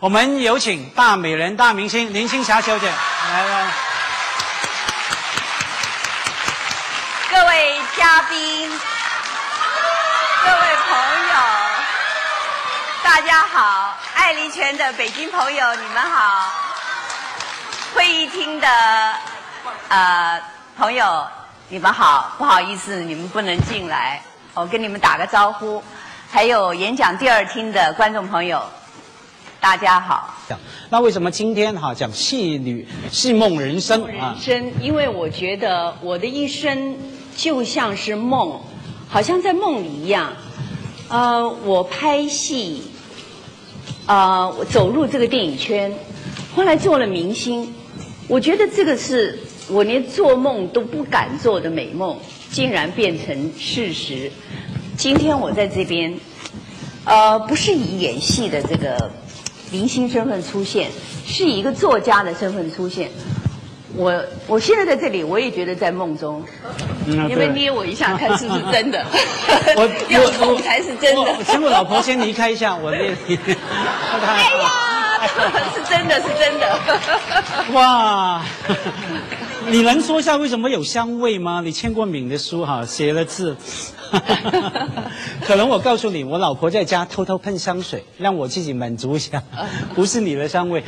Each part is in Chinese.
我们有请大美人、大明星林青霞小姐来来。各位嘉宾，各位朋友，大家好！爱丽泉的北京朋友，你们好！会议厅的呃朋友，你们好！不好意思，你们不能进来，我跟你们打个招呼。还有演讲第二厅的观众朋友，大家好。那为什么今天哈讲戏女戏梦人生啊？人生，因为我觉得我的一生就像是梦，好像在梦里一样。呃，我拍戏，啊，我走入这个电影圈，后来做了明星。我觉得这个是我连做梦都不敢做的美梦，竟然变成事实。今天我在这边，呃，不是以演戏的这个明星身份出现，是以一个作家的身份出现。我我现在在这里，我也觉得在梦中。你们捏我一下，看是不是真的？我 要痛才是真的。请我老婆先离开一下，我捏你。哎呀，是真的，是真的。哇！你能说一下为什么有香味吗？你签过名的书哈，写了字。可能我告诉你，我老婆在家偷偷喷香水，让我自己满足一下，不是你的香味。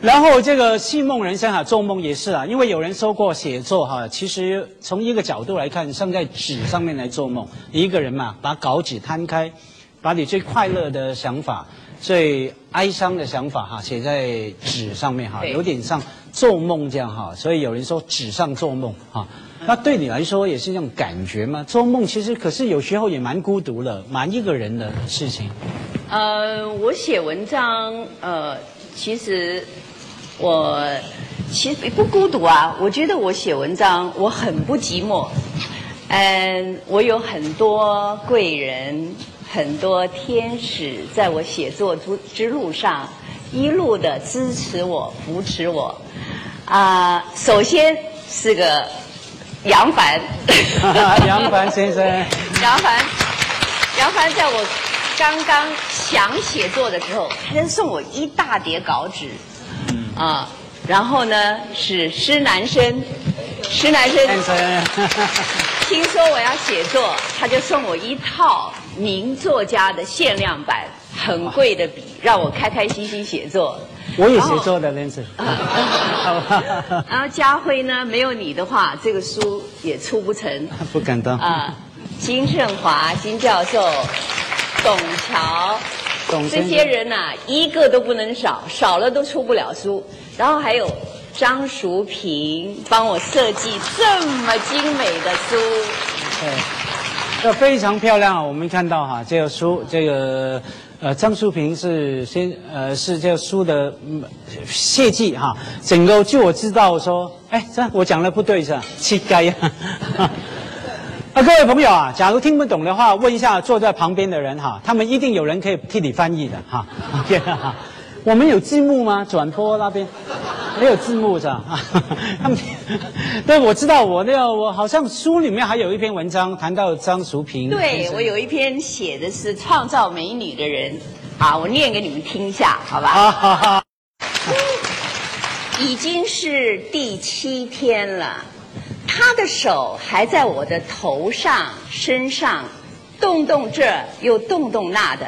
然后这个戏梦人生哈，做梦也是啊，因为有人说过写作哈，其实从一个角度来看，像在纸上面来做梦，一个人嘛，把稿纸摊开，把你最快乐的想法、最哀伤的想法哈，写在纸上面哈，有点像做梦这样哈，所以有人说纸上做梦哈。那对你来说也是这种感觉吗？做梦其实可是有时候也蛮孤独的，蛮一个人的事情。呃，我写文章，呃，其实我其实不孤独啊。我觉得我写文章我很不寂寞。嗯，我有很多贵人，很多天使在我写作之之路上一路的支持我、扶持我。啊，首先是个。杨凡，杨凡先生，杨凡，杨凡在我刚刚想写作的时候，他就送我一大叠稿纸，啊，然后呢是施南生，施南生，听说我要写作，他就送我一套名作家的限量版，很贵的笔，让我开开心心写作。我也写作的，连子。然后家辉呢？没有你的话，这个书也出不成。不敢当。啊，金盛华、金教授、董桥，这些人呐，一个都不能少，少了都出不了书。然后还有张淑平帮我设计这么精美的书。对，这非常漂亮。我们看到哈，这个书，这个。呃，张淑平是先呃是这个书的谢记哈，整个据我知道说，哎，这我讲的不对是吧？乞丐呀！啊，各位朋友啊，假如听不懂的话，问一下坐在旁边的人哈，他们一定有人可以替你翻译的哈。OK 哈。我们有字幕吗？转播那边没有字幕是吧？他们 对，我知道我那个我好像书里面还有一篇文章谈到张淑萍。对我有一篇写的是创造美女的人，啊，我念给你们听一下，好吧？好好。已经是第七天了，他的手还在我的头上、身上，动动这又动动那的。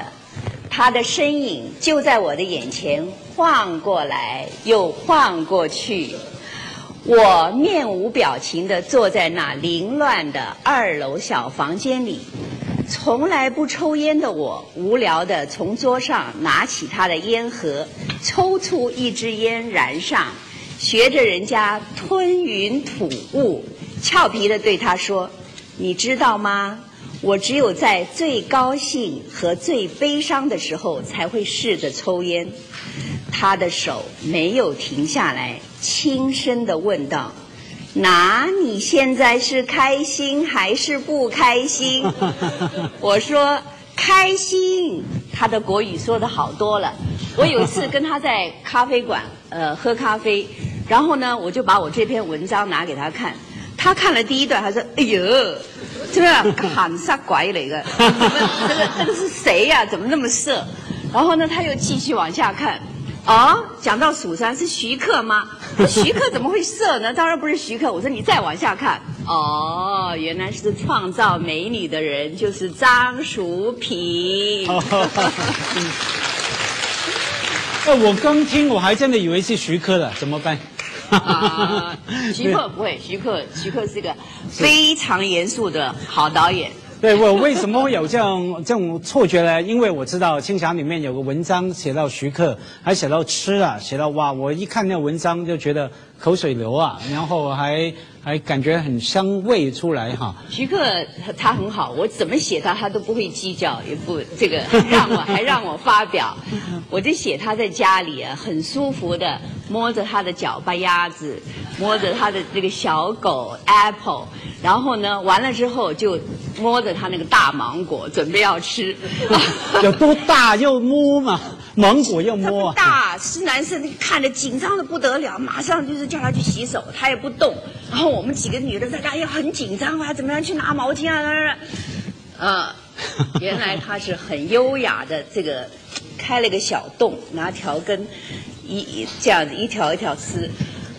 他的身影就在我的眼前晃过来又晃过去，我面无表情地坐在那凌乱的二楼小房间里。从来不抽烟的我，无聊地从桌上拿起他的烟盒，抽出一支烟燃上，学着人家吞云吐雾，俏皮地对他说：“你知道吗？”我只有在最高兴和最悲伤的时候才会试着抽烟。他的手没有停下来，轻声地问道：“那你现在是开心还是不开心？” 我说：“开心。”他的国语说的好多了。我有一次跟他在咖啡馆呃喝咖啡，然后呢，我就把我这篇文章拿给他看。他看了第一段，他说：“哎呦。”这个喊杀鬼来个，这个这个是谁呀？怎么那么色？然后呢，他又继续往下看，哦，讲到蜀山是徐克吗？徐克怎么会色呢？当然不是徐克。我说你再往下看，哦，原来是创造美女的人就是张淑平。哎，我刚听我还真的以为是徐克了，怎么办？啊，徐克不会，徐克徐克是个非常严肃的好导演。对我为什么会有这样这种错觉呢？因为我知道《青霞》里面有个文章写到徐克，还写到吃啊，写到哇，我一看那文章就觉得口水流啊，然后还 还感觉很香味出来哈。徐克他很好，我怎么写他他都不会计较，也不这个让我还让我发表，我就写他在家里啊很舒服的摸着他的脚巴鸭子，摸着他的那个小狗 Apple，然后呢完了之后就摸着他那个大芒果准备要吃。有多大又摸嘛，芒果又摸啊。大是男生看着紧张的不得了，马上就是叫他去洗手，他也不动。然后我们几个女的在家也很紧张啊，怎么样去拿毛巾啊？啊，原来他是很优雅的，这个开了个小洞，拿条根一一这样子一条一条吃。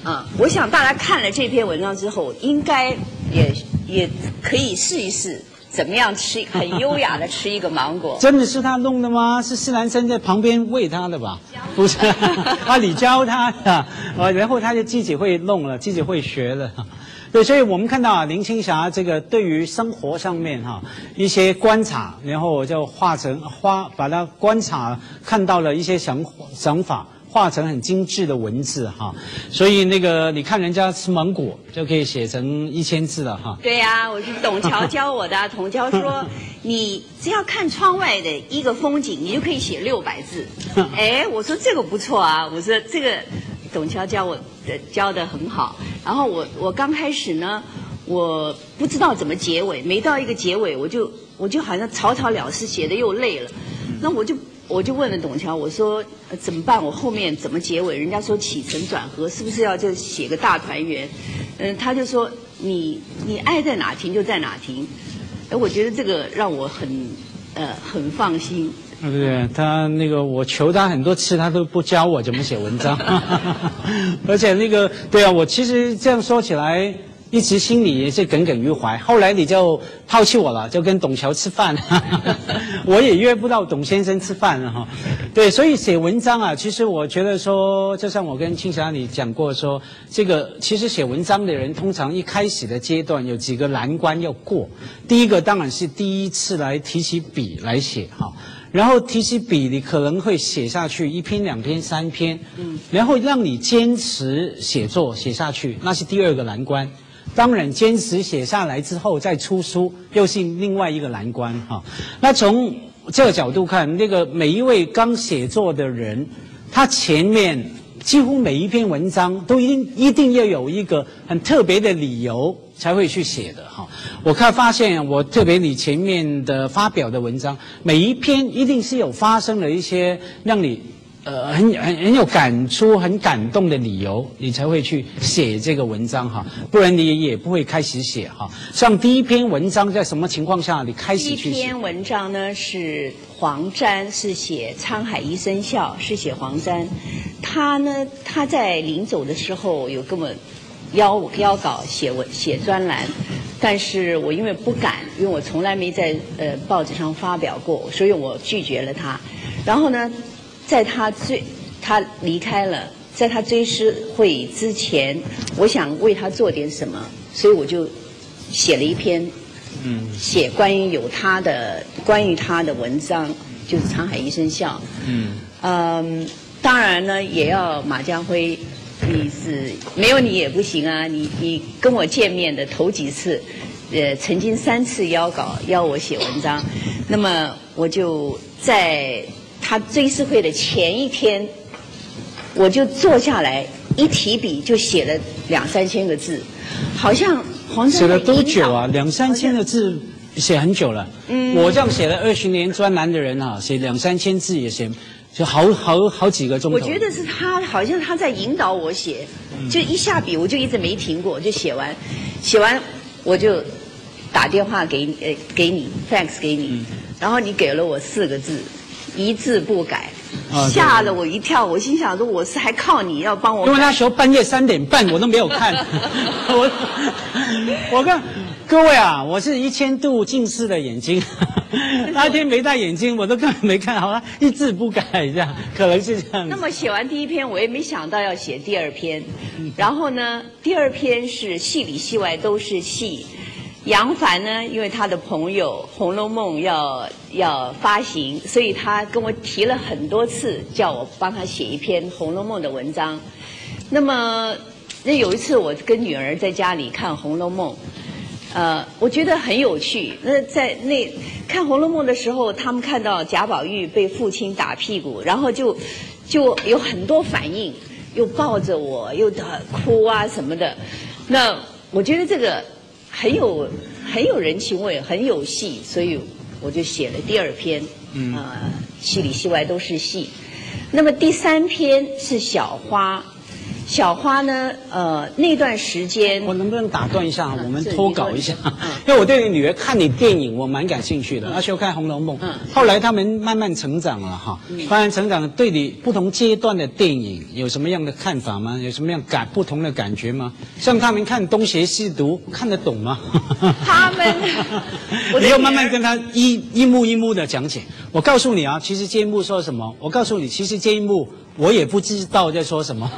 啊，我想大家看了这篇文章之后，应该也也可以试一试。怎么样吃很优雅的吃一个芒果？真的是他弄的吗？是施兰生在旁边喂他的吧？不是，啊，你教他的，啊，然后他就自己会弄了，自己会学了。对，所以我们看到啊，林青霞这个对于生活上面哈一些观察，然后我就画成画，把它观察看到了一些想想法。画成很精致的文字哈，所以那个你看人家吃芒果就可以写成一千字了哈。对呀，我是董桥 教我的。董桥说，你只要看窗外的一个风景，你就可以写六百字。哎，我说这个不错啊，我说这个董桥教我的教的很好。然后我我刚开始呢，我不知道怎么结尾，没到一个结尾，我就我就好像草草了事，写的又累了，那我就。我就问了董桥，我说怎么办？我后面怎么结尾？人家说起承转合，是不是要就写个大团圆？嗯，他就说你你爱在哪停就在哪停。哎，我觉得这个让我很呃很放心。对不对？他那个我求他很多次，他都不教我怎么写文章。而且那个对啊，我其实这样说起来。一直心里也是耿耿于怀，后来你就抛弃我了，就跟董桥吃饭，我也约不到董先生吃饭了哈。对，所以写文章啊，其实我觉得说，就像我跟青霞你讲过说，这个其实写文章的人通常一开始的阶段有几个难关要过。第一个当然是第一次来提起笔来写哈，然后提起笔你可能会写下去一篇、两篇、三篇，嗯，然后让你坚持写作写下去，那是第二个难关。当然，坚持写下来之后再出书，又是另外一个难关哈。那从这个角度看，那个每一位刚写作的人，他前面几乎每一篇文章都一定一定要有一个很特别的理由才会去写的哈。我看发现，我特别你前面的发表的文章，每一篇一定是有发生了一些让你。呃，很很很有感触、很感动的理由，你才会去写这个文章哈，不然你也不会开始写哈。像第一篇文章在什么情况下你开始去写？第一篇文章呢是黄沾，是写《沧海一声笑》，是写黄沾。他呢，他在临走的时候有跟我邀邀稿写文写专栏，但是我因为不敢，因为我从来没在呃报纸上发表过，所以我拒绝了他。然后呢？在他追他离开了，在他追思会之前，我想为他做点什么，所以我就写了一篇，嗯，写关于有他的关于他的文章，就是《沧海一声笑》。嗯，嗯，当然呢，也要马家辉，你是没有你也不行啊！你你跟我见面的头几次，呃，曾经三次邀稿邀我写文章，那么我就在。他追思会的前一天，我就坐下来一提笔就写了两三千个字，好像黄写了多久啊？两三千个字写很久了。嗯，我这样写了二十年专栏的人啊，写两三千字也写就好好好几个钟头。我觉得是他好像他在引导我写，就一下笔我就一直没停过，就写完，写完我就打电话给你，呃，给你 fax 给你，然后你给了我四个字。一字不改，啊吓了我一跳。我心想说，我是还靠你要帮我因为那时候半夜三点半我都没有看，我我看各位啊，我是一千度近视的眼睛，那天没戴眼镜，我都根本没看好，了一字不改这样，可能是这样。那么写完第一篇，我也没想到要写第二篇。然后呢，第二篇是戏里戏外都是戏。杨凡呢，因为他的朋友《红楼梦要》要发行，所以他跟我提了很多次，叫我帮他写一篇《红楼梦》的文章。那么，那有一次我跟女儿在家里看《红楼梦》，呃，我觉得很有趣。那在那看《红楼梦》的时候，他们看到贾宝玉被父亲打屁股，然后就就有很多反应，又抱着我，又的哭啊什么的。那我觉得这个很有很有人情味，很有戏，所以我就写了第二篇，嗯呃，戏里戏外都是戏。那么第三篇是小花，小花呢，呃，那段时间我能不能打断一下？嗯我们是脱稿一下嗯，因为我对你女儿看你电影我蛮感兴趣的，那时候看《红楼梦嗯》，后来他们慢慢成长了哈，慢慢成长，对你不同阶段的电影有什么样的看法吗？有什么样感不同的感觉吗？像他们看东邪西毒看得懂吗？他们 你要慢慢跟他一一幕一幕的讲解。我告诉你啊，其实这一幕说什么？我告诉你，其实这一幕我也不知道在说什么。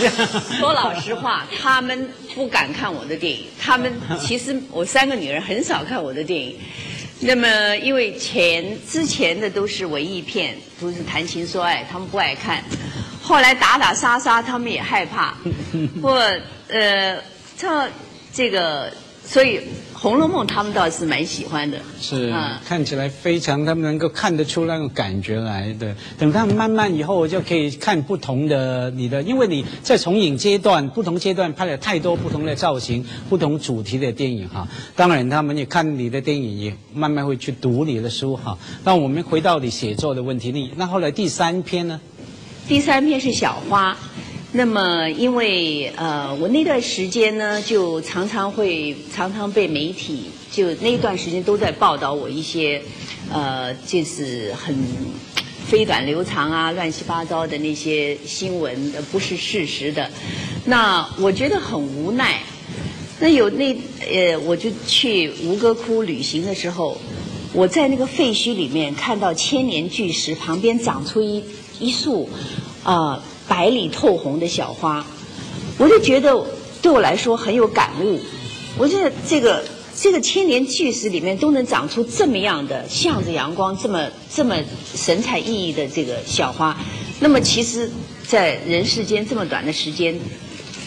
说老实话，他们不敢看我的电影。他们其实我三个女儿很少看我的电影。那么，因为前之前的都是文艺片，都是谈情说爱，他们不爱看。后来打打杀杀，他们也害怕。或呃，这这个，所以《红楼梦》他们倒是蛮喜欢的。是嗯看起来非常，他们能够看得出那种感觉来的。等他们慢慢以后就可以看不同的你的，因为你在重影阶段、不同阶段拍了太多不同的造型、不同主题的电影哈。当然，他们也看你的电影，也慢慢会去读你的书哈。那我们回到你写作的问题，你那后来第三篇呢？第三篇是小花，那么因为呃，我那段时间呢，就常常会常常被媒体就那段时间都在报道我一些呃，就是很飞短流长啊、乱七八糟的那些新闻，呃不是事实的。那我觉得很无奈。那有那呃，我就去吴哥窟旅行的时候，我在那个废墟里面看到千年巨石旁边长出一一束呃白里透红的小花，我就觉得对我来说很有感悟。我觉得这个这个千年巨石里面都能长出这么样的向着阳光、这么这么神采奕奕的这个小花，那么其实，在人世间这么短的时间，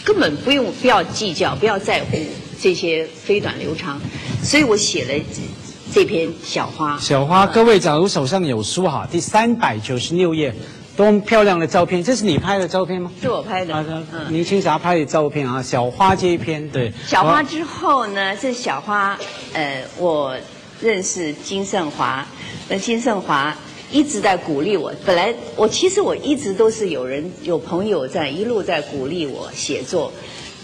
根本不用不要计较，不要在乎这些飞短流长，所以我写了这这篇小花。小花，各位假如手上有书哈，第三百九十六页，多么漂亮的照片！这是你拍的照片吗？是我拍的，啊，嗯。林青霞拍的照片啊，小花这一篇，对，小花之后呢，这小花，呃，我认识金盛华，那金盛华一直在鼓励我。本来我其实我一直都是有人有朋友在一路在鼓励我写作，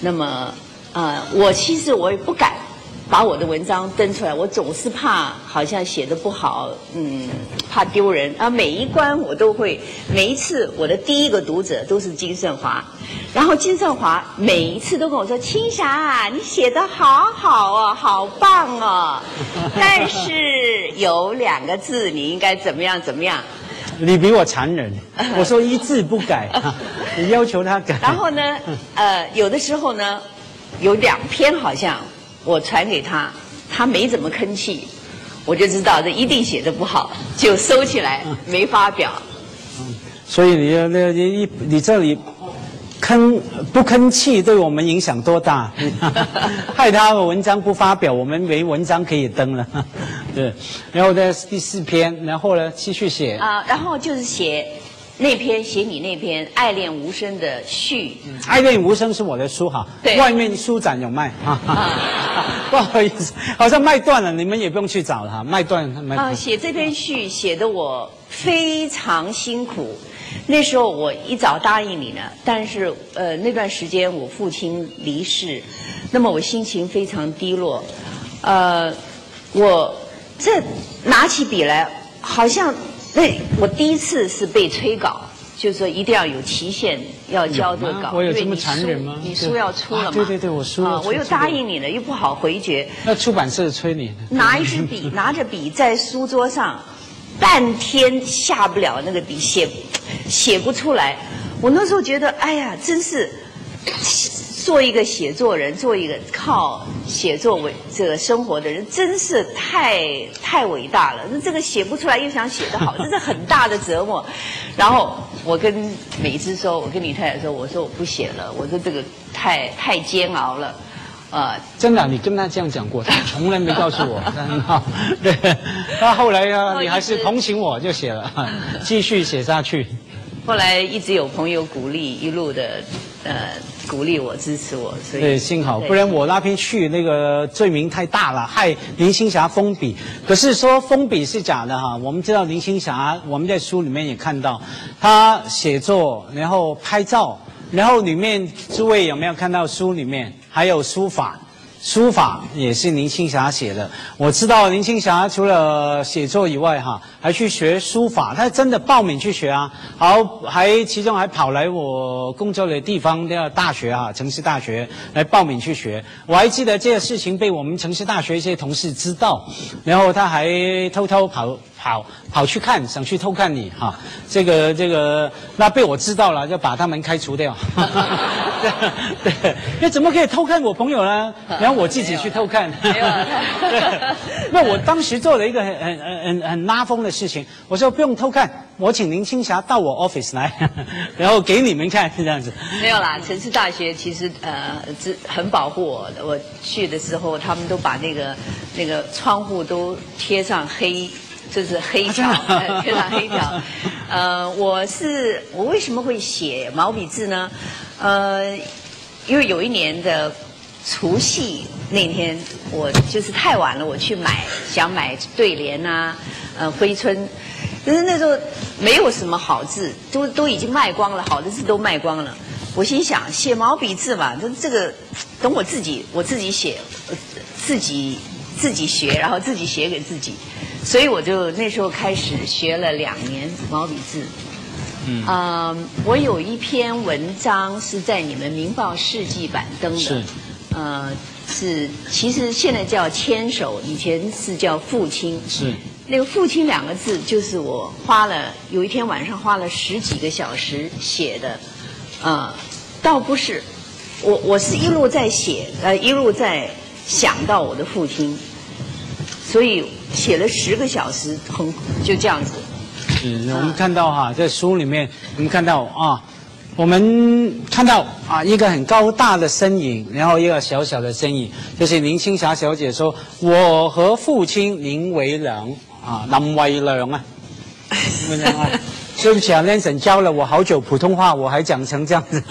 那么呃，我其实我也不敢把我的文章登出来，我总是怕好像写的不好，嗯，怕丢人啊。每一关我都会，每一次我的第一个读者都是金圣华，然后金圣华每一次都跟我说：“青霞啊，你写的好好哦，好棒哦，但是有两个字你应该怎么样怎么样。”你比我残忍，我说一字不改，你要求他改。然后呢，呃，有的时候呢，有两篇好像我传给他，他没怎么吭气，我就知道这一定写的不好，就收起来没发表。所以你的那你一你这里吭不吭气，对我们影响多大？害他的文章不发表，我们没文章可以登了。对，然后呢第四篇，然后呢继续写。啊、然后就是写那篇写你那篇《爱恋无声》的序。爱恋无声是我的书哈，对外面书展有卖哈啊。不好意思，好像卖断了，你们也不用去找了哈，卖断卖啊，断。写这篇序写的我非常辛苦。那时候我一早答应你呢，但是呃那段时间我父亲离世，那么我心情非常低落。呃，我这拿起笔来，好像那我第一次是被催稿，就是说一定要有期限要交这个稿，我有这么残忍吗？你书要出了嘛？啊对对对我书要啊我又答应你了，又不好回绝，那出版社催你，拿一支笔，拿着笔在书桌上，半天下不了那个笔，写写不出来。我那时候觉得，哎呀，真是做一个写作人，做一个靠写作为这个生活的人，真是太太伟大了。那这个写不出来，又想写得好，这是很大的折磨。然后我跟美芝说，我跟李太太说，我说我不写了，我说这个太太煎熬了，呃，真的，你跟他这样讲过，他 从来没告诉我。对，那后来啊，哦你还是同情我就写了，继续写下去。后来一直有朋友鼓励，一路的呃鼓励我、支持我，所以对，幸好，不然我那边去那个罪名太大了，害林青霞封笔。可是说封笔是假的哈，我们知道林青霞，我们在书里面也看到，她写作，然后拍照，然后里面诸位有没有看到书里面还有书法？书法也是林青霞写的。我知道林青霞除了写作以外，哈，还去学书法。她真的报名去学啊，好，还其中还跑来我工作的地方的大学啊，城市大学来报名去学。我还记得这个事情被我们城市大学一些同事知道，然后他还偷偷跑跑跑去看，想去偷看你哈。这个这个，那被我知道了，就把他们开除掉。对对，那怎么可以偷看我朋友呢？然后我自己去偷看。没有 那我当时做了一个很很很很很拉风的事情，我说不用偷看，我请林青霞到我 office 来，然后给你们看这样子。没有啦，城市大学其实呃，只很保护我的。我去的时候，他们都把那个那个窗户都贴上黑，就是黑条，啊真的呃贴上黑条。呃，我是我为什么会写毛笔字呢？呃，因为有一年的除夕那天，我就是太晚了，我去买想买对联啊，呃，挥春。但是那时候没有什么好字，都都已经卖光了，好的字都卖光了。我心想，写毛笔字嘛，这这个等我自己我自己写，呃自己自己学，然后自己写给自己。所以我就那时候开始学了两年毛笔字。嗯，我有一篇文章是在你们《明报》世纪版登的。是。呃，是其实现在叫牵手，以前是叫父亲。是。那个“父亲”两个字，就是我花了有一天晚上花了十几个小时写的，呃，倒不是，我我是一路在写，呃，一路在想到我的父亲，所以写了十个小时，很就这样子。是，我们看到哈，在书里面我们看到啊，我们看到啊一个很高大的身影，然后一个小小的身影，就是林青霞小姐说：“我和父亲林维良啊，林维良啊，林维良啊。”对不起啊，Lenson 教了我好久普通话，我还讲成这样子。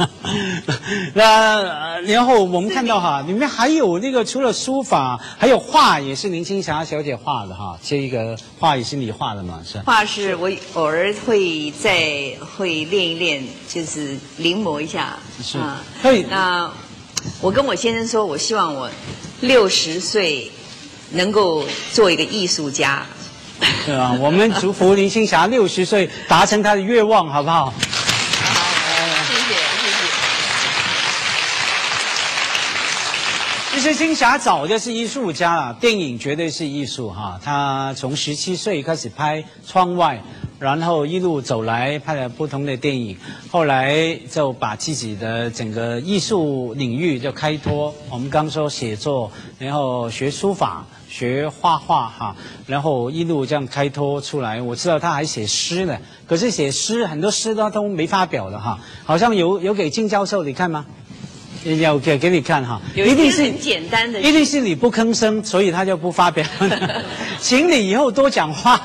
那呃然后我们看到哈，里面还有那个除了书法，还有画，也是林青霞小姐画的哈。这一个画也是你画的嘛？是。画是我偶尔会再会练一练，就是临摹一下。是啊所以那我跟我先生说，我希望我六十岁能够做一个艺术家。对啊，我们祝福林青霞六十岁达成她的愿望，好不好？谢谢谢谢。其实青霞早就是艺术家了，电影绝对是艺术哈。她从十七岁开始拍《窗外》，然后一路走来拍了不同的电影，后来就把自己的整个艺术领域就开拓。我们刚说写作，然后学书法。学画画哈，然后一路这样开拓出来。我知道他还写诗呢，可是写诗很多诗他都没发表的哈，好像有有给金教授你看吗？有给给你看哈，有一些很简单的，一定是你不吭声，所以他就不发表。请你以后多讲话？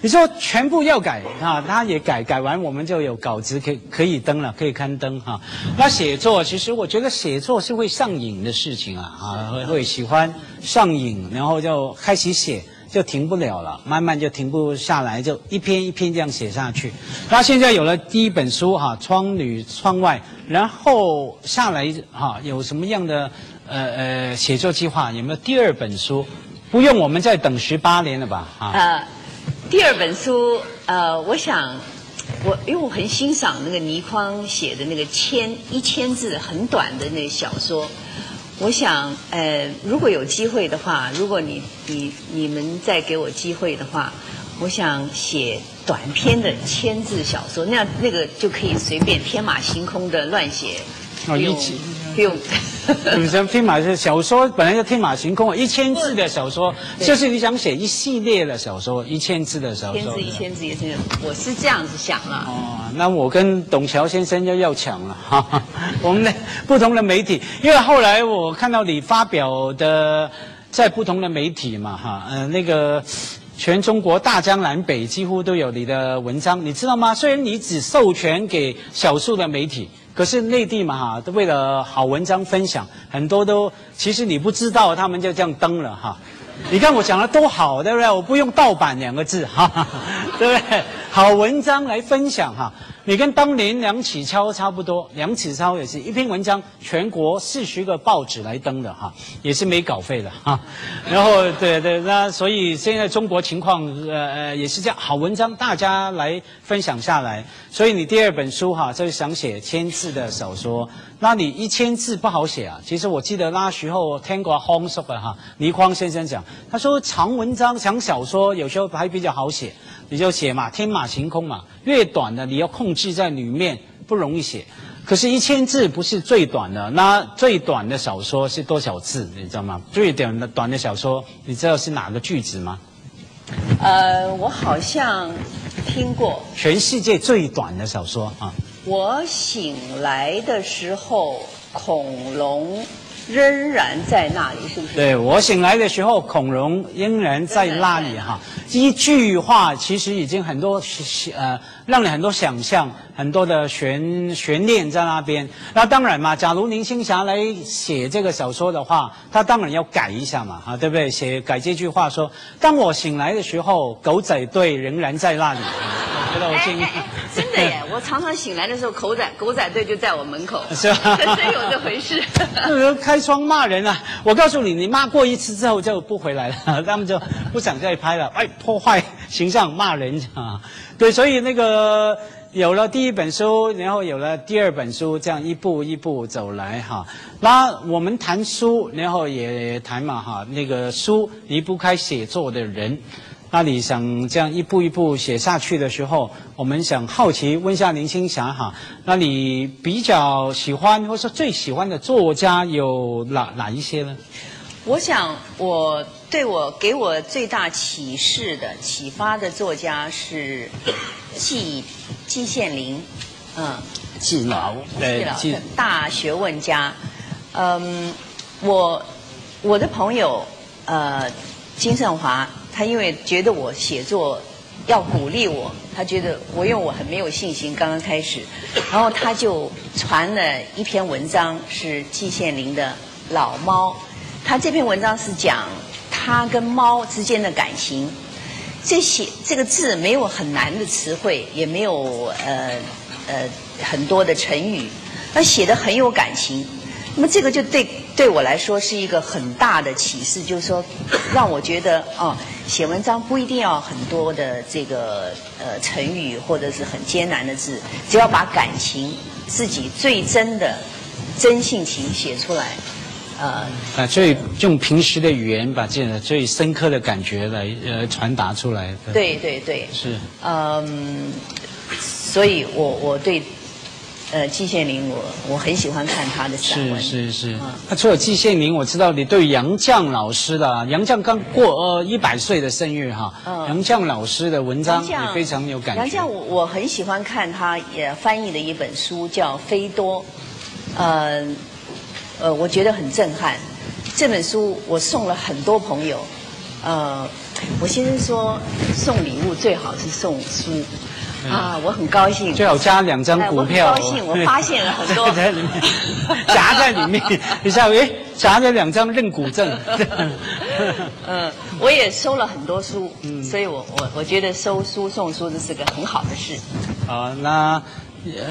你说全部要改啊，他也改，改完我们就有稿子可以可以登了，可以刊登哈。那写作其实我觉得写作是会上瘾的事情啊，啊会会喜欢上瘾，然后就开始写。就停不了了，慢慢就停不下来，就一篇一篇这样写下去。那现在有了第一本书哈，《窗里窗外》，然后下来哈，有什么样的呃呃写作计划？有没有第二本书？不用我们再等十八年了吧？啊，呃，第二本书呃，我想，我因为我很欣赏那个倪匡写的那个千一千字很短的那个小说。我想，呃，如果有机会的话，如果你你你们再给我机会的话，我想写短篇的千字小说，那样那个就可以随便天马行空的乱写，哦，一起。不用。你想天马是小说，本来就天马行空，一千字的小说，就是你想写一系列的小说，一千字的小说。千字一千字一千字，我是这样子想啊。哦，那我跟董桥先生要要抢了哈哈。我们的不同的媒体，因为后来我看到你发表的在不同的媒体嘛哈，呃，那个全中国大江南北几乎都有你的文章，你知道吗？虽然你只授权给少数的媒体。可是内地嘛哈，都为了好文章分享，很多都其实你不知道，他们就这样登了哈。你看我讲的多好，对不对？我不用盗版两个字，哈哈，对不对？好文章来分享哈。你跟当年梁启超差不多，梁启超也是一篇文章，全国四十个报纸来登的哈，也是没稿费的哈。然后对对，那所以现在中国情况呃呃也是这样，好文章大家来分享下来。所以你第二本书哈，就是想写千字的小说，那你一千字不好写啊。其实我记得那时候听过康叔的哈，倪匡先生讲，他说长文章、长小说有时候还比较好写。你就写嘛，天马行空嘛，越短的你要控制在里面不容易写。可是，一千字不是最短的，那最短的小说是多少字？你知道吗？最短的短的小说，你知道是哪个句子吗？呃，我好像听过。全世界最短的小说啊！我醒来的时候，恐龙仍然在那里，是不是？对我醒来的时候，恐龙仍然在那里哈。一句话其实已经很多呃，让你很多想象，很多的悬悬念在那边。那当然嘛，假如林青霞来写这个小说的话，她当然要改一下嘛，哈，对不对？写改这句话说：“当我醒来的时候，狗仔队仍然在那里。”我觉得我建议。真的耶！我常常醒来的时候，狗仔狗仔队就在我门口，是吧？真有这回事。开窗骂人啊！我告诉你，你骂过一次之后就不回来了，他们就不想再拍了。哎，破坏形象，骂人啊！对，所以那个有了第一本书，然后有了第二本书，这样一步一步走来哈。那我们谈书，然后也谈嘛哈，那个书离不开写作的人。那你想这样一步一步写下去的时候，我们想好奇问一下林青霞哈，那你比较喜欢或者说最喜欢的作家有哪哪一些呢？我想，我对我给我最大启示的启发的作家是季季羡林，嗯，季老，对季老大学问家，嗯，我我的朋友呃金盛华。他因为觉得我写作要鼓励我，他觉得我因为我很没有信心，刚刚开始，然后他就传了一篇文章，是季羡林的《老猫》。他这篇文章是讲他跟猫之间的感情。这写这个字没有很难的词汇，也没有呃呃很多的成语，他写的很有感情。那么这个就对对我来说是一个很大的启示，就是说让我觉得哦。写文章不一定要很多的这个呃成语或者是很艰难的字，只要把感情自己最真的真性情写出来，呃，啊，最用平时的语言把这个最深刻的感觉来呃传达出来。对对对，是。嗯，所以我我对。呃，季羡林，我我很喜欢看他的散文。是是是。那除了季羡林，我知道你对杨绛老师的杨绛刚过呃一百岁的生日哈，杨绛老师的文章也非常有感觉。杨绛，我我很喜欢看他也翻译的一本书叫《飞多》，呃呃，我觉得很震撼。这本书我送了很多朋友，呃，我先生说送礼物最好是送书。啊，我很高兴。最好加两张股票。我高兴，我发现了很多 在里面，夹在里面。你下，哎，夹着两张认股证。嗯，我也收了很多书，嗯所以我我我觉得收书送书这是个很好的事。好，那呃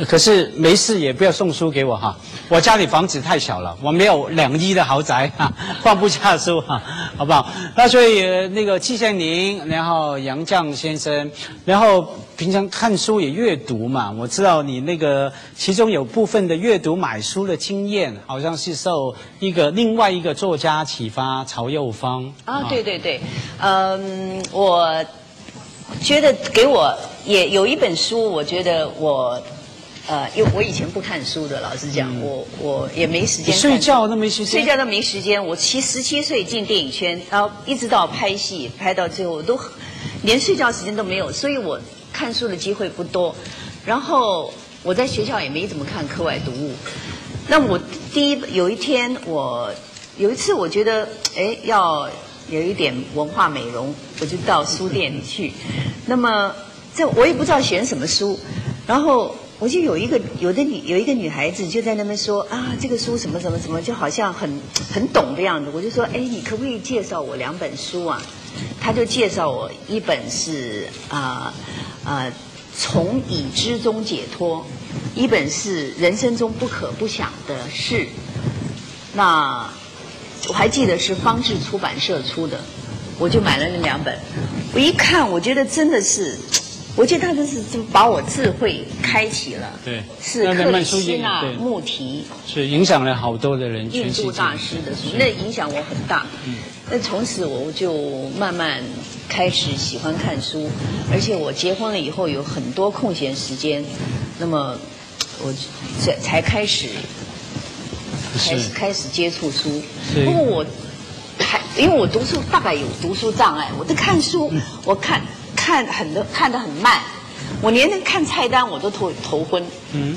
可是没事也不要送书给我哈，我家里房子太小了，我没有两亿的豪宅哈，放不下书哈，好不好？那所以呃那个季羡林，然后杨绛先生，然后平常看书也阅读嘛，我知道你那个其中有部分的阅读买书的经验，好像是受一个另外一个作家启发，曹幼芳啊，对对对，嗯，我觉得给我也有一本书，我觉得我。呃，因为我以前不看书的，老实讲，我我也没时间。睡觉都没时间。睡觉都没时间。我七十七岁进电影圈，然后一直到拍戏，拍到最后我都连睡觉时间都没有，所以我看书的机会不多。然后我在学校也没怎么看课外读物。那我第一有一天，我有一次我觉得，哎，要有一点文化美容，我就到书店里去。那么这我也不知道选什么书，然后。我就有一个有的女有一个女孩子就在那边说啊，这个书什么什么什么，就好像很很懂的样子。我就说，哎，你可不可以介绍我两本书啊？她就介绍我一本是啊啊从已知中解脱，一本是人生中不可不想的事。那我还记得是方志出版社出的，我就买了那两本。我一看，我觉得真的是。我觉得他就是就把我智慧开启了，对，是克里希那穆提，是影响了好多的人，印度大师的书，那影响我很大。嗯，那从此我就慢慢开始喜欢看书，而且我结婚了以后有很多空闲时间，那么我才才开始开始开始接触书。不过我还因为我读书大概有读书障碍，我在看书，我看。看很多看得很慢，我连那看菜单我都头头昏，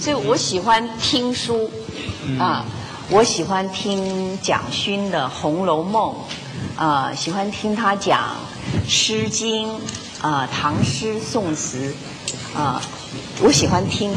所以我喜欢听书，啊，我喜欢听蒋勋的《红楼梦》，啊，喜欢听他讲《诗经》，啊，唐诗宋词，啊。我喜欢听，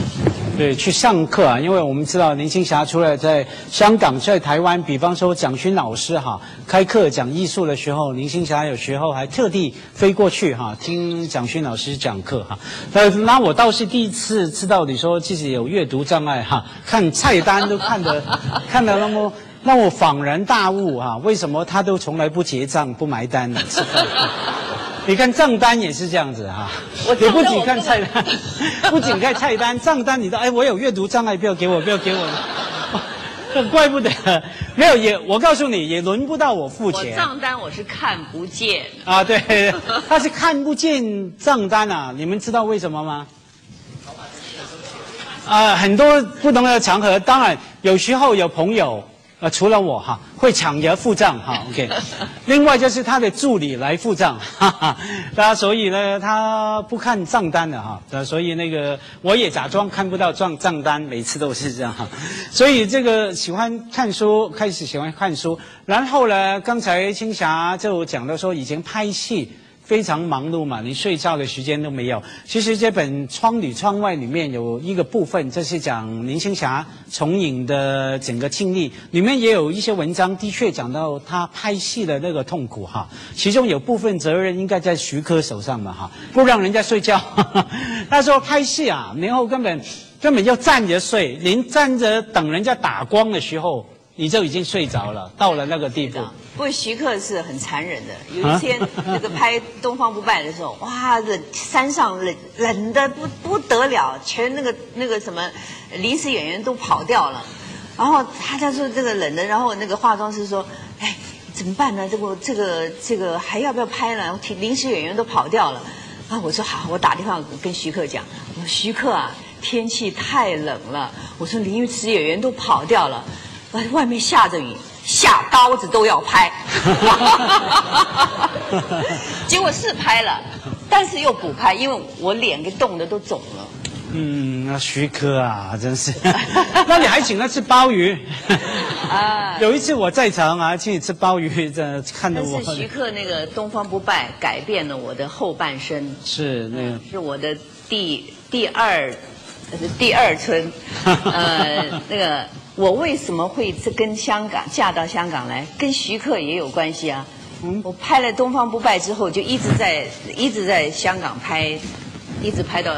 对，去上课啊，因为我们知道林青霞除了在香港、在台湾，比方说蒋勋老师哈开课讲艺术的时候，林青霞有时候还特地飞过去哈听蒋勋老师讲课哈。呃，那我倒是第一次知道你说自己有阅读障碍哈，看菜单都看得 看得那么让我恍然大悟哈，为什么他都从来不结账不埋单呢？你看账单也是这样子哈，你不仅看菜单，不仅看菜单，账单你都哎，我有阅读障碍，不要给我，不要给我，这怪不得没有也，我告诉你也轮不到我付钱。账单我是看不见啊，对，他是看不见账单啊，你们知道为什么吗？啊，很多不同的场合，当然有时候有朋友。呃，除了我哈，会抢着付账哈，OK。另外就是他的助理来付账，哈哈。那所以呢，他不看账单的哈。那，所以那个我也假装看不到账账单，每次都是这样哈。所以这个喜欢看书，开始喜欢看书，然后呢，刚才青霞就讲到说，以前拍戏。非常忙碌嘛，连睡觉的时间都没有。其实这本《窗里窗外》里面有一个部分，这是讲林青霞重影的整个经历，里面也有一些文章，的确讲到她拍戏的那个痛苦哈。其中有部分责任应该在徐克手上嘛哈，不让人家睡觉。他说拍戏啊，然后根本根本就站着睡，连站着等人家打光的时候。你就已经睡着了，到了那个地步。不过徐克是很残忍的。有一天，那个拍《东方不败》的时候，哇，这山上冷冷的不不得了，全那个那个什么临时演员都跑掉了。然后他他说这个冷的，然后那个化妆师说：“哎，怎么办呢？这个这个这个还要不要拍呢？临时演员都跑掉了。”啊，我说好，我打电话跟徐克讲，我说徐克啊，天气太冷了，我说临时演员都跑掉了。外面下着雨，下刀子都要拍，结果是拍了，但是又补拍，因为我脸给冻得都肿了。嗯，那徐克啊，真是，那你还请他吃鲍鱼？啊，有一次我在场啊，请你吃鲍鱼，这看得我。是徐克那个《东方不败》改变了我的后半生。是那个。是我的第第二，第二春，呃，那个。我为什么会跟香港嫁到香港来？跟徐克也有关系啊。嗯，我拍了《东方不败》之后，就一直在一直在香港拍，一直拍到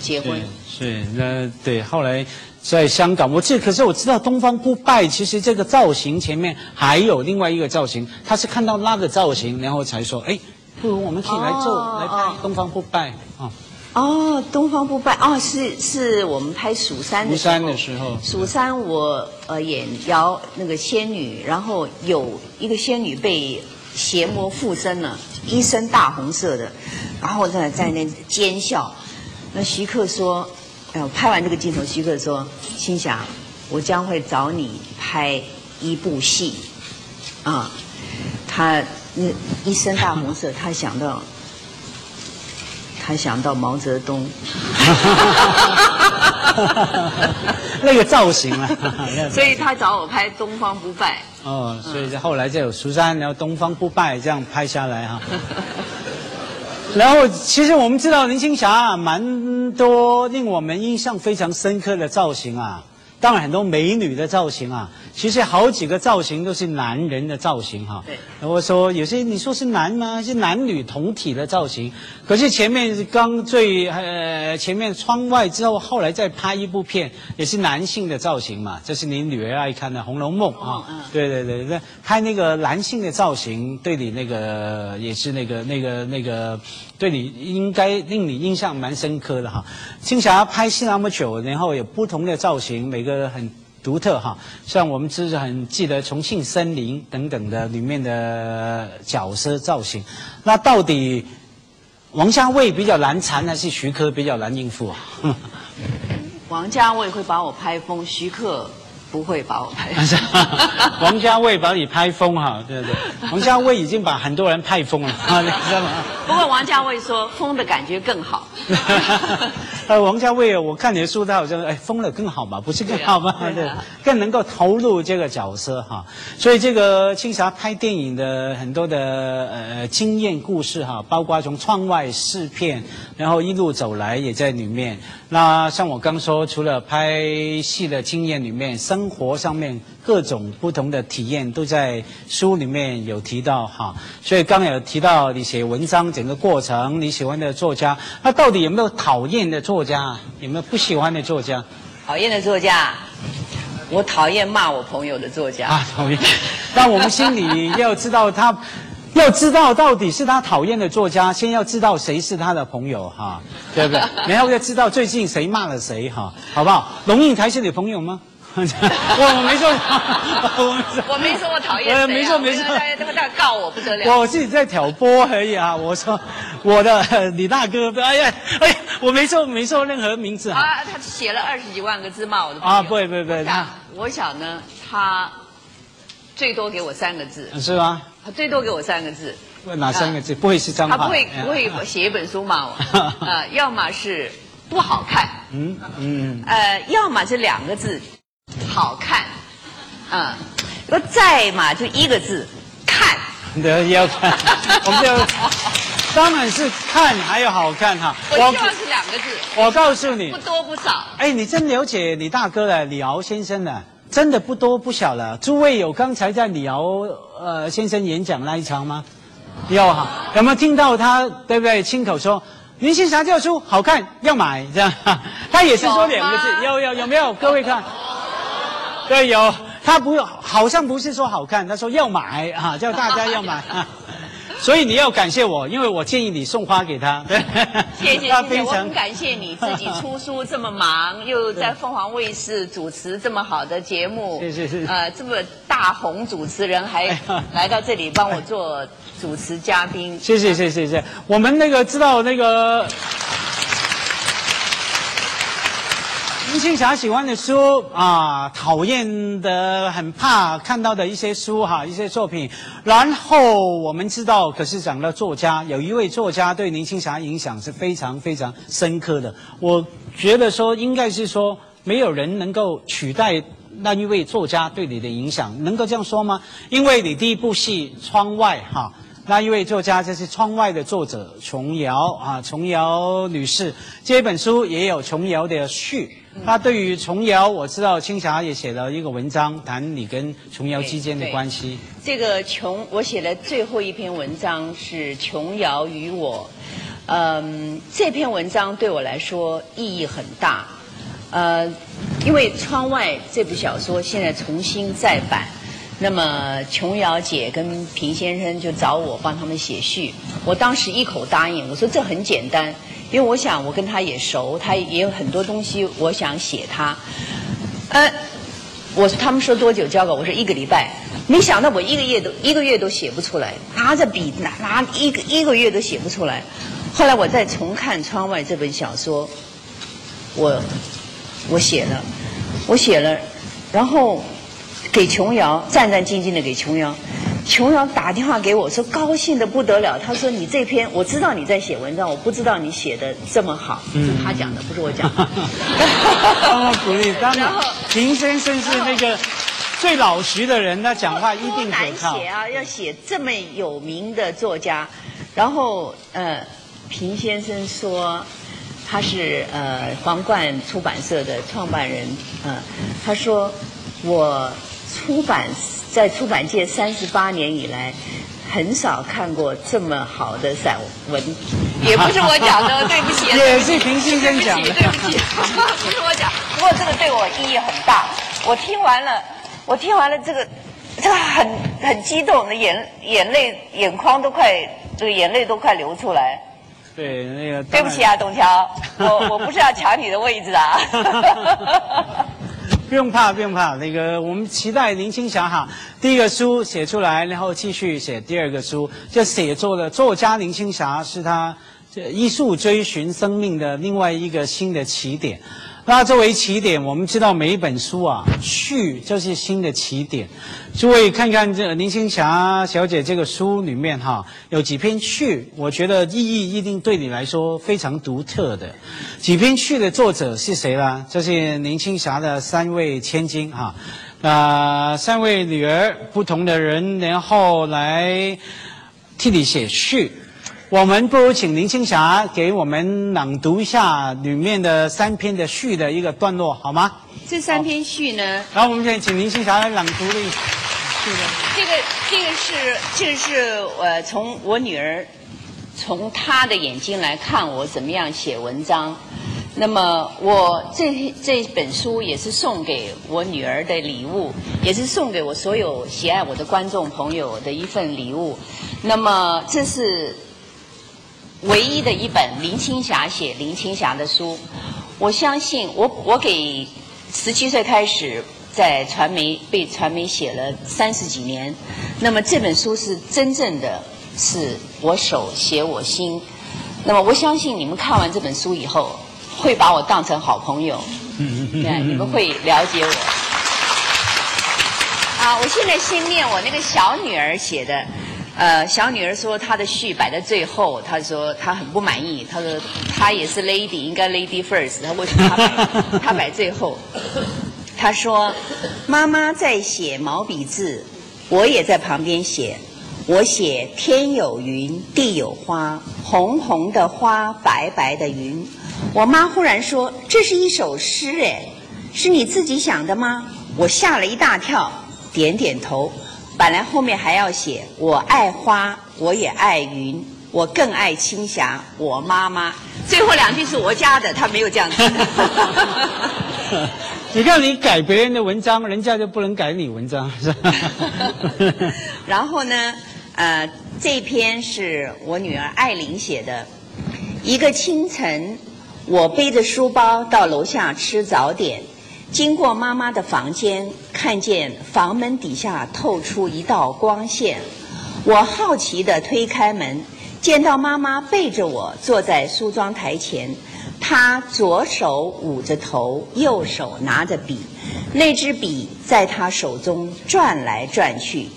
结婚。是那对，后来在香港，我这，可是我知道东方不败，其实这个造型前面还有另外一个造型，他是看到那个造型，然后才说，哎，不如我们可以来做、哦来拍东方不败啊。哦，东方不败哦，是是我们拍蜀山的。蜀山的时候蜀山我呃演姚那个仙女，然后有一个仙女被邪魔附身了，一身大红色的，然后在在那奸笑。那徐克说，哎呦，拍完这个镜头，徐克说，心想，我将会找你拍一部戏，啊，他那一身大红色，他想到。他想到毛泽东，那个造型啊，所以他找我拍《东方不败哦，所以后来就有蜀山，然后东方不败这样拍下来哈。然后，其实我们知道林青霞啊，蛮多令我们印象非常深刻的造型啊。当然，很多美女的造型啊，其实好几个造型都是男人的造型哈。对。我说有些你说是男吗？是男女同体的造型。可是前面刚最呃前面窗外之后，后来再拍一部片，也是男性的造型嘛。这是你女儿爱看的《红楼梦》啊。嗯对对对，那拍那个男性的造型，对你那个也是那个那个那个，对你应该令你印象蛮深刻的哈。青霞拍戏那么久，然后有不同的造型，每个很独特哈。像我们就是很记得《重庆森林》等等的里面的角色造型，那到底王家卫比较难缠，还是徐克比较难应付啊？王家卫会把我拍疯，徐克不会把我拍是疯。王家卫把你拍疯哈，对对，王家卫已经把很多人拍疯了啊，你知道吗？不过王家卫说疯的感觉更好。呃，王家卫，我看你的书，他好像哎疯了更好嘛，不是更好吗？对啊对啊更能够投入这个角色哈。所以这个青霞拍电影的很多的呃经验故事哈，包括从窗外试片，然后一路走来也在里面。那像我刚说，除了拍戏的经验里面，生活上面各种不同的体验都在书里面有提到哈。所以刚有提到你写文章整个过程，你喜欢的作家，那到底有没有讨厌的作家？有没有不喜欢的作家？讨厌的作家，我讨厌骂我朋友的作家。啊，讨厌。但我们心里要知道他，要知道到底是他讨厌的作家，先要知道谁是他的朋友哈，对不对？然后要知道最近谁骂了谁哈，好不好？龙应台是你朋友吗？我 我没说，我没说，我没说我讨厌谁、啊，呃没错没错大告我不得了。我自己在挑拨而已啊。我说 我的呃李大哥，哎呀哎呀，我没说没说任何名字啊。啊，他写了二十几万个字骂我的。啊不会不会不会我想，呢，他最多给我三个字，是吗？他最多给我三个字。哪三个字？不会是脏话？他不会哎不会写一本书骂我，啊，要么是不好看，嗯嗯。呃，要么是两个字，好看，啊，那在嘛就一个字，看。对，要看，我们就当然是看还有好看哈。我希望是两个字，我告诉你不，多不少。哎，你真了解你大哥了，李敖先生了，真的不多不少了。诸位有刚才在李敖呃先生演讲那一场吗？有哈，有没有听到他对不对？亲口说林青霞教书好看，要买这样。他也是说两个字，有有有没有？各位看，对有。他不好像不是说好看，他说要买啊，叫大家要买。所以你要感谢我，因为我建议你送花给他。对谢谢谢谢，我 他非常很感谢你自己出书这么忙，又在凤凰卫视主持这么好的节目，是是是呃，这么大红主持人还来到这里帮我做主持嘉宾，谢谢谢谢谢谢。我们那个知道那个林青霞喜欢的书啊，讨厌的、很怕看到的一些书哈，一些作品。然后我们知道，可是讲到作家，有一位作家对林青霞影响是非常非常深刻的。我觉得说，应该是说，没有人能够取代那一位作家对你的影响，能够这样说吗？因为你第一部戏《窗外》哈。那一位作家就是《窗外》的作者琼瑶啊，琼瑶女士这本书也有琼瑶的序。那对于琼瑶，我知道青霞也写了一个文章，谈你跟琼瑶之间的关系。这个琼，我写的最后一篇文章是琼瑶与我。嗯，这篇文章对我来说意义很大。呃，因为《窗外》这部小说现在重新再版，那么琼瑶姐跟平先生就找我帮他们写序，我当时一口答应，我说这很简单，因为我想我跟他也熟，他也有很多东西我想写他。呃，我他们说多久交稿？我说一个礼拜。没想到我一个月都一个月都写不出来，拿着笔拿拿一个一个月都写不出来。后来我再重看《窗外》这本小说，我我写了，我写了，然后给琼瑶战战兢兢的给琼瑶，琼瑶打电话给我说高兴的不得了，他说你这篇我知道你在写文章，我不知道你写的这么好，嗯是他讲的，不是我讲的。哦，鼓励，当然平先生是那个最老实的人，他讲话一多定可难靠写。啊！要写这么有名的作家，然后呃，平先生说他是呃皇冠出版社的创办人，呃，他说我出版在出版界三十八年以来。很少看过这么好的散文，也不是我讲的，对不起，也是平先生讲的对不起，对不起，不是我讲。不过这个对我意义很大，我听完了，我听完了这个，这个很很激动的眼眼泪眼眶都快，这个眼泪都快流出来。对，那个对不起啊，董桥，我我不是要抢你的位置啊。不用怕，不用怕。那个，我们期待林青霞哈，第一个书写出来，然后继续写第二个书。这写作的作家林青霞是她这艺术追寻生命的另外一个新的起点。那作为起点，我们知道每一本书啊，序就是新的起点。诸位看看这林青霞小姐这个书里面哈，有几篇序，我觉得意义一定对你来说非常独特的。几篇序的作者是谁呢？这是林青霞的三位千金哈，啊、三位女儿，不同的人，然后来替你写序。我们不如请林青霞给我们朗读一下里面的三篇的序的一个段落，好吗？这三篇序呢，然后我们现在请林青霞来朗读的序的。这个这个是这个是呃，从我女儿从她的眼睛来看我怎么样写文章。那么我这这本书也是送给我女儿的礼物，也是送给我所有喜爱我的观众朋友的一份礼物。那么这是唯一的一本林青霞写林青霞的书。我相信我我给十七岁开始在传媒被传媒写了三十几年，那么这本书是真正的是我手写我心。那么我相信你们看完这本书以后，会把我当成好朋友，对，你们会了解我。啊，我现在先念我那个小女儿写的。呃，小女儿说她的序摆在最后，她说她很不满意，她说她也是 lady，应该 lady first，她为什么她摆她摆最后？她说妈妈在写毛笔字，我也在旁边写，我写天有云，地有花，红红的花，白白的云。我妈忽然说这是一首诗，哎，是你自己想的吗？我吓了一大跳，点点头。本来后面还要写我爱花，我也爱云，我更爱青霞，我妈妈。最后两句是我加的，他没有这样子。你看你改别人的文章，人家就不能改你文章，是吧？然后呢，呃，这篇是我女儿艾琳写的。一个清晨，我背着书包到楼下吃早点，经过妈妈的房间，看见房门底下透出一道光线。我好奇地推开门，见到妈妈背着我坐在梳妆台前，她左手捂着头，右手拿着笔，那支笔在她手中转来转去。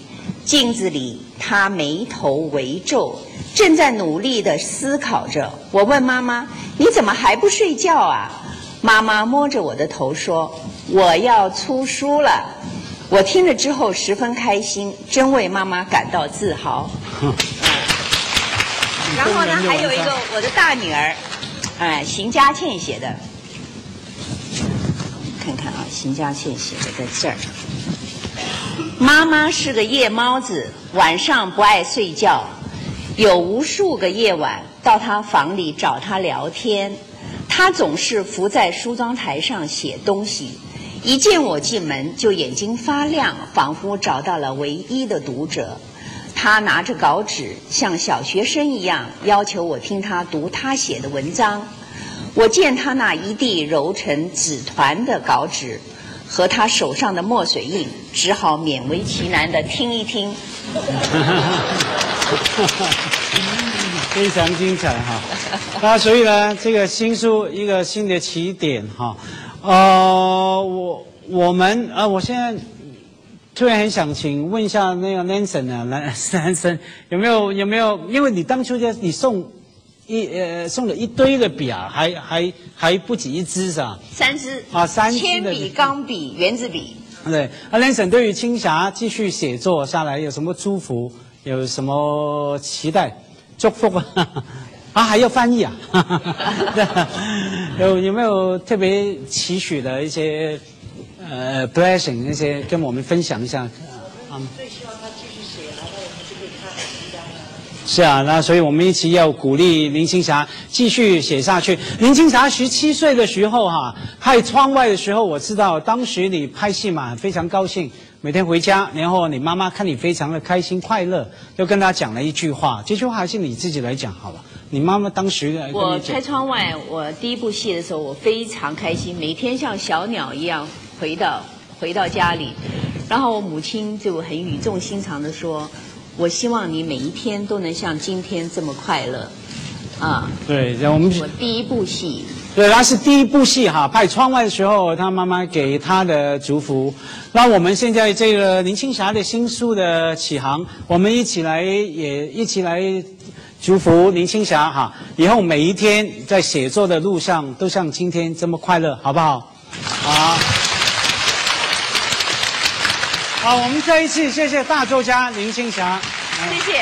镜子里，她眉头微皱，正在努力地思考着。我问妈妈：“你怎么还不睡觉啊？”妈妈摸着我的头说：“我要出书了。”我听了之后十分开心，真为妈妈感到自豪。然后呢，还有一个我的大女儿，哎，邢佳倩写的，看看啊，邢佳倩写的在这儿。妈妈是个夜猫子，晚上不爱睡觉。有无数个夜晚到她房里找她聊天，他总是伏在梳妆台上写东西。一见我进门就眼睛发亮，仿佛找到了唯一的读者。他拿着稿纸，像小学生一样要求我听他读他写的文章。我见他那一地揉成纸团的稿纸和他手上的墨水印，只好勉为其难地听一听。非常精彩哈。那所以呢，这个新书一个新的起点哈。呃，我我们呃，我现在突然很想请问一下那个 Nansen 啊，男男生有没有有没有？因为你当初就你送一呃送了一堆的笔啊，还还还不止一支是吧？三支啊三支的铅笔、钢笔、圆珠笔。对，阿 Nancy 对于青霞继续写作下来有什么祝福？有什么期待？祝福啊？啊，还要翻译啊？有有没有特别期许的一些呃 blessing 那些跟我们分享一下？啊，最希望他继续写，然后我们就可以看。是啊，那所以我们一起要鼓励林青霞继续写下去。林青霞十七岁的时候哈、拍窗外的时候，我知道当时你拍戏嘛，非常高兴，每天回家，然后你妈妈看你非常的开心快乐，就跟她讲了一句话，这句话还是你自己来讲好了。你妈妈当时我你讲拍窗外，我第一部戏的时候，我非常开心，每天像小鸟一样回到回到家里，然后我母亲就很语重心长的说：“我希望你每一天都能像今天这么快乐。”啊，对，我们我第一部戏，对，那是第一部戏哈，拍窗外的时候，他妈妈给他的祝福。那我们现在这个林青霞的新书的启航，我们一起来也一起来祝福林青霞哈，以后每一天在写作的路上都像今天这么快乐，好不好？好。好，我们再一次谢谢大作家林青霞。谢谢。